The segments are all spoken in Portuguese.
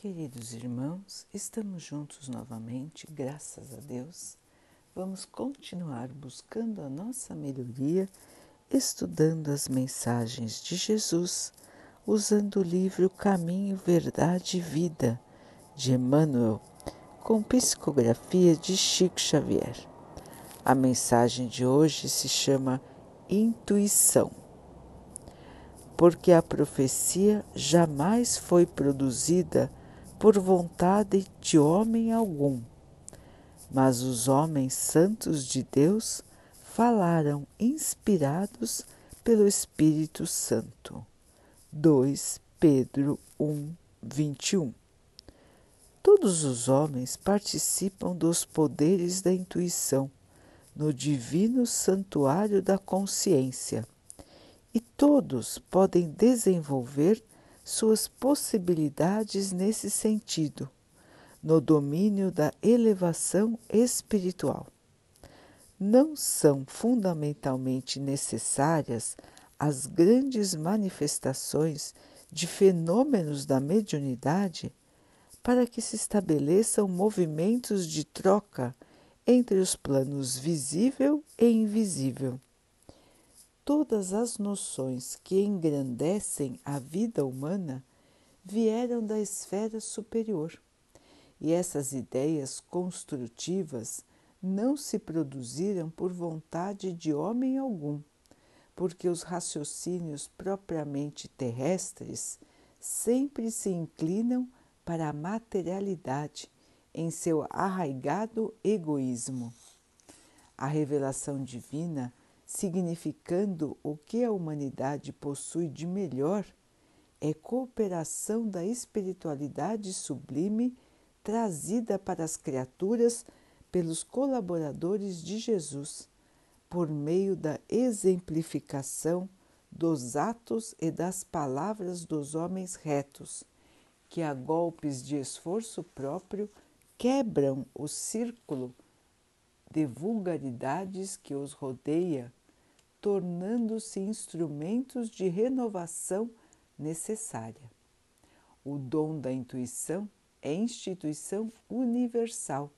Queridos irmãos, estamos juntos novamente, graças a Deus. Vamos continuar buscando a nossa melhoria, estudando as mensagens de Jesus, usando o livro Caminho, Verdade e Vida, de Emmanuel, com psicografia de Chico Xavier. A mensagem de hoje se chama Intuição. Porque a profecia jamais foi produzida por vontade de homem algum. Mas os homens santos de Deus falaram inspirados pelo Espírito Santo. 2 Pedro 1, 21 Todos os homens participam dos poderes da intuição no divino santuário da consciência e todos podem desenvolver suas possibilidades nesse sentido, no domínio da elevação espiritual. Não são fundamentalmente necessárias as grandes manifestações de fenômenos da mediunidade para que se estabeleçam movimentos de troca entre os planos visível e invisível todas as noções que engrandecem a vida humana vieram da esfera superior. E essas ideias construtivas não se produziram por vontade de homem algum, porque os raciocínios propriamente terrestres sempre se inclinam para a materialidade em seu arraigado egoísmo. A revelação divina significando o que a humanidade possui de melhor, é cooperação da espiritualidade sublime trazida para as criaturas pelos colaboradores de Jesus, por meio da exemplificação dos atos e das palavras dos homens retos, que a golpes de esforço próprio quebram o círculo de vulgaridades que os rodeia tornando-se instrumentos de renovação necessária. O dom da intuição é instituição universal.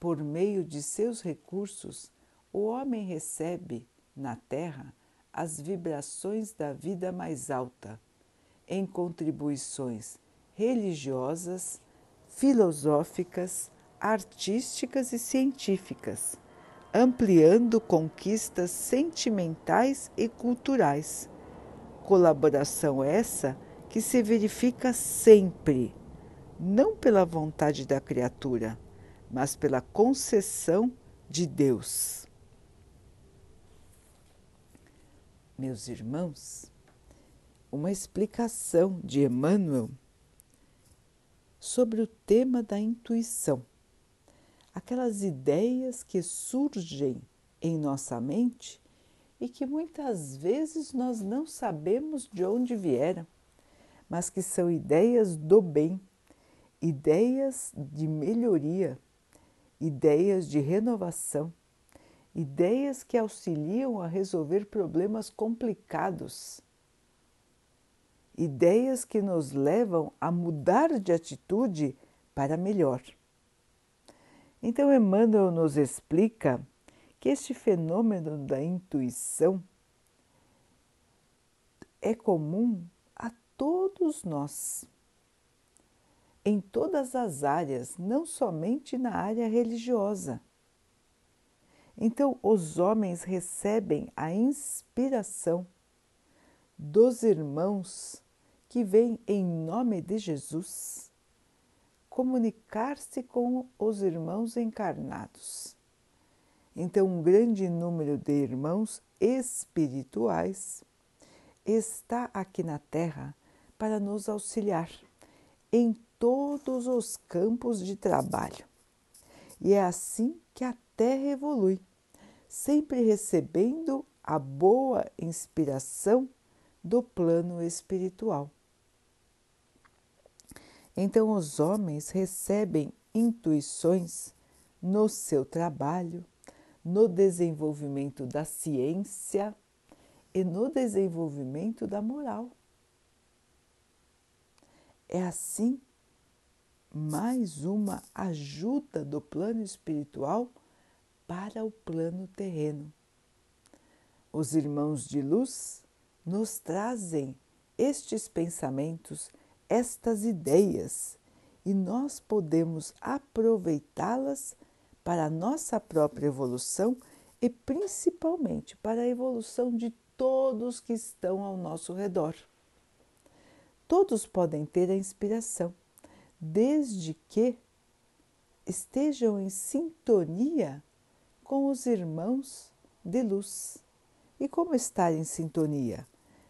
Por meio de seus recursos, o homem recebe na Terra as vibrações da vida mais alta, em contribuições religiosas, filosóficas, artísticas e científicas ampliando conquistas sentimentais e culturais. Colaboração essa que se verifica sempre, não pela vontade da criatura, mas pela concessão de Deus. Meus irmãos, uma explicação de Emmanuel sobre o tema da intuição aquelas ideias que surgem em nossa mente e que muitas vezes nós não sabemos de onde vieram, mas que são ideias do bem, ideias de melhoria, ideias de renovação, ideias que auxiliam a resolver problemas complicados, ideias que nos levam a mudar de atitude para melhor. Então, Emmanuel nos explica que este fenômeno da intuição é comum a todos nós, em todas as áreas, não somente na área religiosa. Então, os homens recebem a inspiração dos irmãos que vêm em nome de Jesus comunicar-se com os irmãos encarnados. Então, um grande número de irmãos espirituais está aqui na Terra para nos auxiliar em todos os campos de trabalho. E é assim que a Terra evolui, sempre recebendo a boa inspiração do plano espiritual. Então, os homens recebem intuições no seu trabalho, no desenvolvimento da ciência e no desenvolvimento da moral. É assim mais uma ajuda do plano espiritual para o plano terreno. Os irmãos de luz nos trazem estes pensamentos, estas ideias, e nós podemos aproveitá-las para a nossa própria evolução e principalmente para a evolução de todos que estão ao nosso redor. Todos podem ter a inspiração, desde que estejam em sintonia com os irmãos de luz. E como estar em sintonia?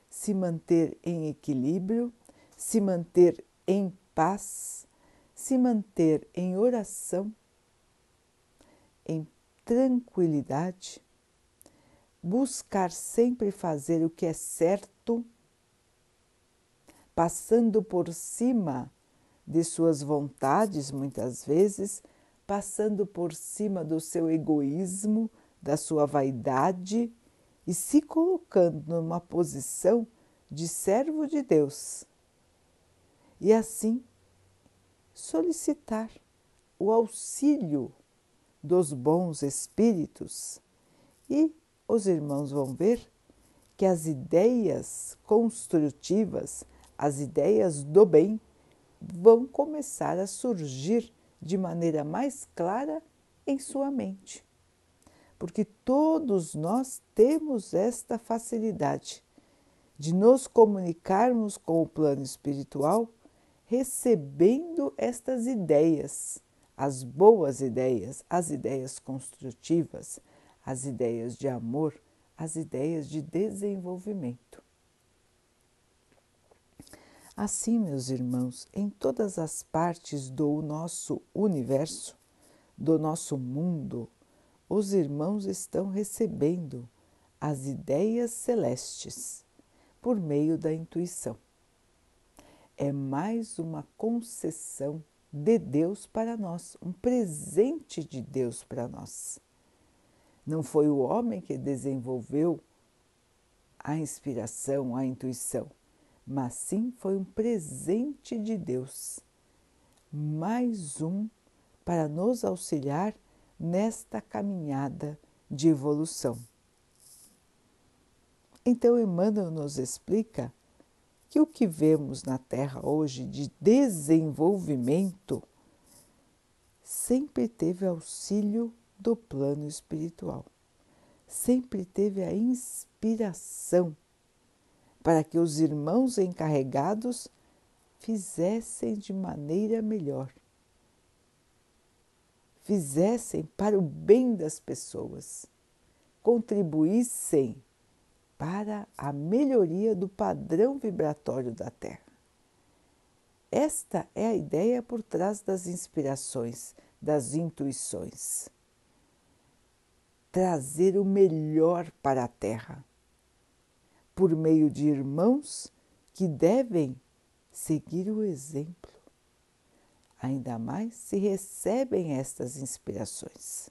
Se manter em equilíbrio, se manter em paz, se manter em oração, em tranquilidade, buscar sempre fazer o que é certo, passando por cima de suas vontades, muitas vezes, passando por cima do seu egoísmo, da sua vaidade e se colocando numa posição de servo de Deus. E assim solicitar o auxílio dos bons espíritos e os irmãos vão ver que as ideias construtivas, as ideias do bem, vão começar a surgir de maneira mais clara em sua mente. Porque todos nós temos esta facilidade de nos comunicarmos com o plano espiritual recebendo estas ideias, as boas ideias, as ideias construtivas, as ideias de amor, as ideias de desenvolvimento. Assim, meus irmãos, em todas as partes do nosso universo, do nosso mundo, os irmãos estão recebendo as ideias celestes por meio da intuição. É mais uma concessão de Deus para nós, um presente de Deus para nós. Não foi o homem que desenvolveu a inspiração, a intuição mas sim foi um presente de Deus, mais um para nos auxiliar nesta caminhada de evolução. Então, Emmanuel nos explica que o que vemos na Terra hoje de desenvolvimento sempre teve auxílio do plano espiritual, sempre teve a inspiração para que os irmãos encarregados fizessem de maneira melhor, fizessem para o bem das pessoas, contribuíssem para a melhoria do padrão vibratório da Terra. Esta é a ideia por trás das inspirações, das intuições. Trazer o melhor para a Terra por meio de irmãos que devem seguir o exemplo. Ainda mais se recebem estas inspirações.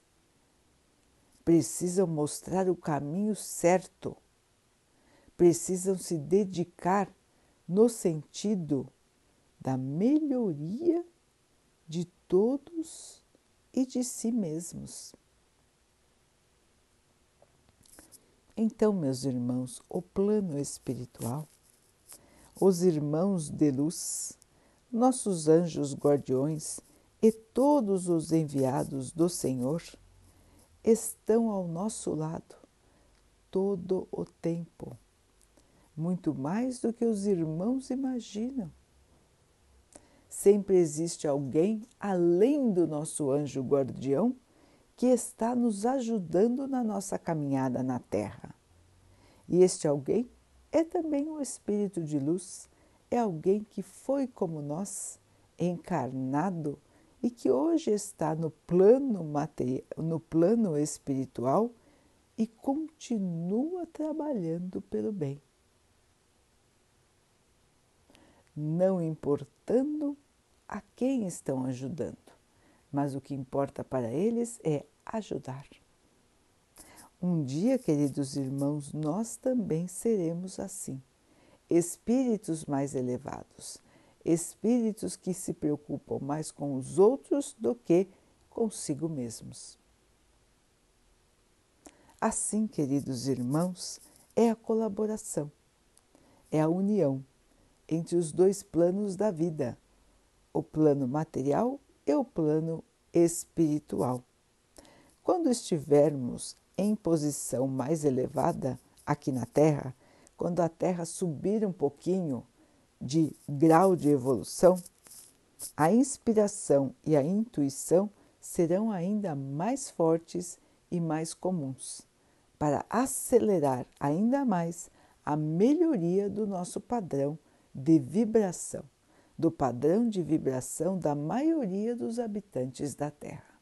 Precisam mostrar o caminho certo, precisam se dedicar no sentido da melhoria de todos e de si mesmos. Então, meus irmãos, o plano espiritual, os irmãos de luz, nossos anjos guardiões e todos os enviados do Senhor estão ao nosso lado todo o tempo, muito mais do que os irmãos imaginam. Sempre existe alguém além do nosso anjo guardião que está nos ajudando na nossa caminhada na Terra. E este alguém é também um espírito de luz, é alguém que foi como nós, encarnado e que hoje está no plano material, no plano espiritual e continua trabalhando pelo bem. Não importando a quem estão ajudando mas o que importa para eles é ajudar. Um dia, queridos irmãos, nós também seremos assim, espíritos mais elevados, espíritos que se preocupam mais com os outros do que consigo mesmos. Assim, queridos irmãos, é a colaboração, é a união entre os dois planos da vida, o plano material e o plano espiritual. Quando estivermos em posição mais elevada aqui na Terra, quando a Terra subir um pouquinho de grau de evolução, a inspiração e a intuição serão ainda mais fortes e mais comuns, para acelerar ainda mais a melhoria do nosso padrão de vibração, do padrão de vibração da maioria dos habitantes da Terra.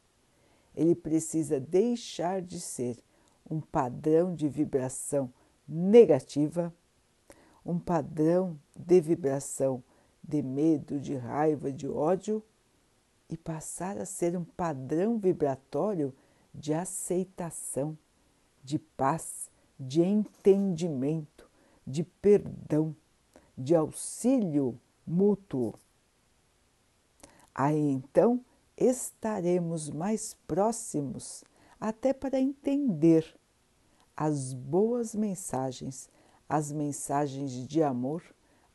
Ele precisa deixar de ser um padrão de vibração negativa, um padrão de vibração de medo, de raiva, de ódio e passar a ser um padrão vibratório de aceitação, de paz, de entendimento, de perdão, de auxílio mútuo. Aí então estaremos mais próximos até para entender as boas mensagens, as mensagens de amor,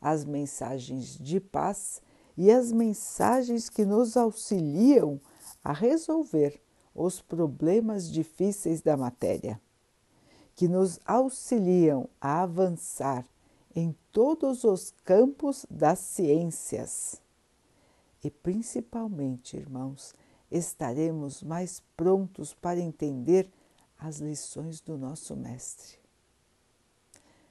as mensagens de paz e as mensagens que nos auxiliam a resolver os problemas difíceis da matéria, que nos auxiliam a avançar em todos os campos das ciências. E principalmente, irmãos, estaremos mais prontos para entender as lições do nosso Mestre.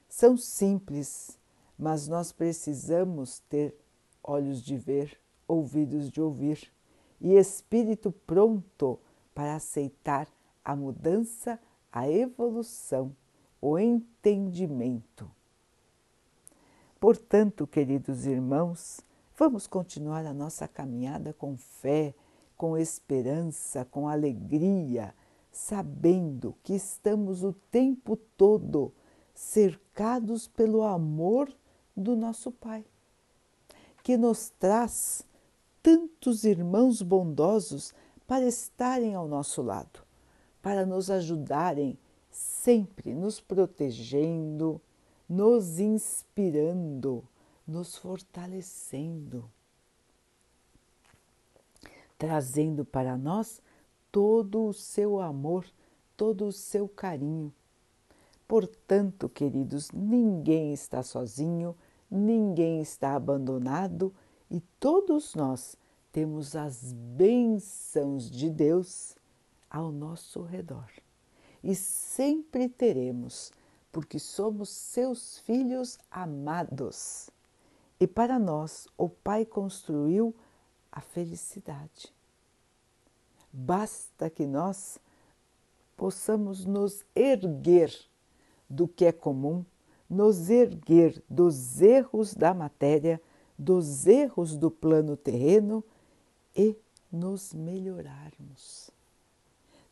São simples, mas nós precisamos ter olhos de ver, ouvidos de ouvir e espírito pronto para aceitar a mudança, a evolução, o entendimento. Portanto, queridos irmãos, vamos continuar a nossa caminhada com fé, com esperança, com alegria, sabendo que estamos o tempo todo cercados pelo amor do nosso Pai, que nos traz tantos irmãos bondosos para estarem ao nosso lado, para nos ajudarem sempre nos protegendo, nos inspirando, nos fortalecendo, trazendo para nós todo o seu amor, todo o seu carinho. Portanto, queridos, ninguém está sozinho, ninguém está abandonado e todos nós temos as bênçãos de Deus ao nosso redor. E sempre teremos porque somos seus filhos amados. E para nós, o Pai construiu a felicidade. Basta que nós possamos nos erguer do que é comum, nos erguer dos erros da matéria, dos erros do plano terreno e nos melhorarmos.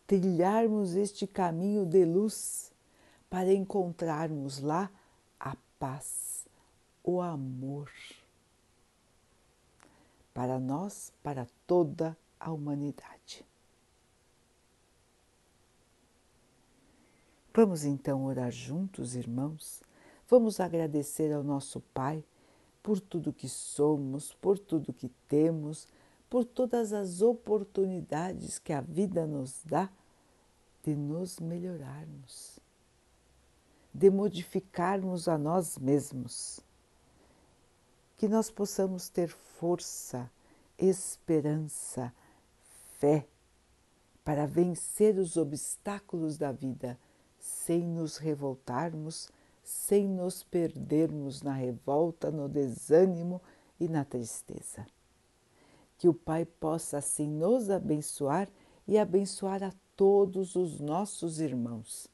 Trilharmos este caminho de luz para encontrarmos lá a paz, o amor. Para nós, para toda a humanidade. Vamos então orar juntos, irmãos. Vamos agradecer ao nosso Pai por tudo que somos, por tudo que temos, por todas as oportunidades que a vida nos dá de nos melhorarmos de modificarmos a nós mesmos. Que nós possamos ter força, esperança, fé para vencer os obstáculos da vida sem nos revoltarmos, sem nos perdermos na revolta, no desânimo e na tristeza. Que o Pai possa assim nos abençoar e abençoar a todos os nossos irmãos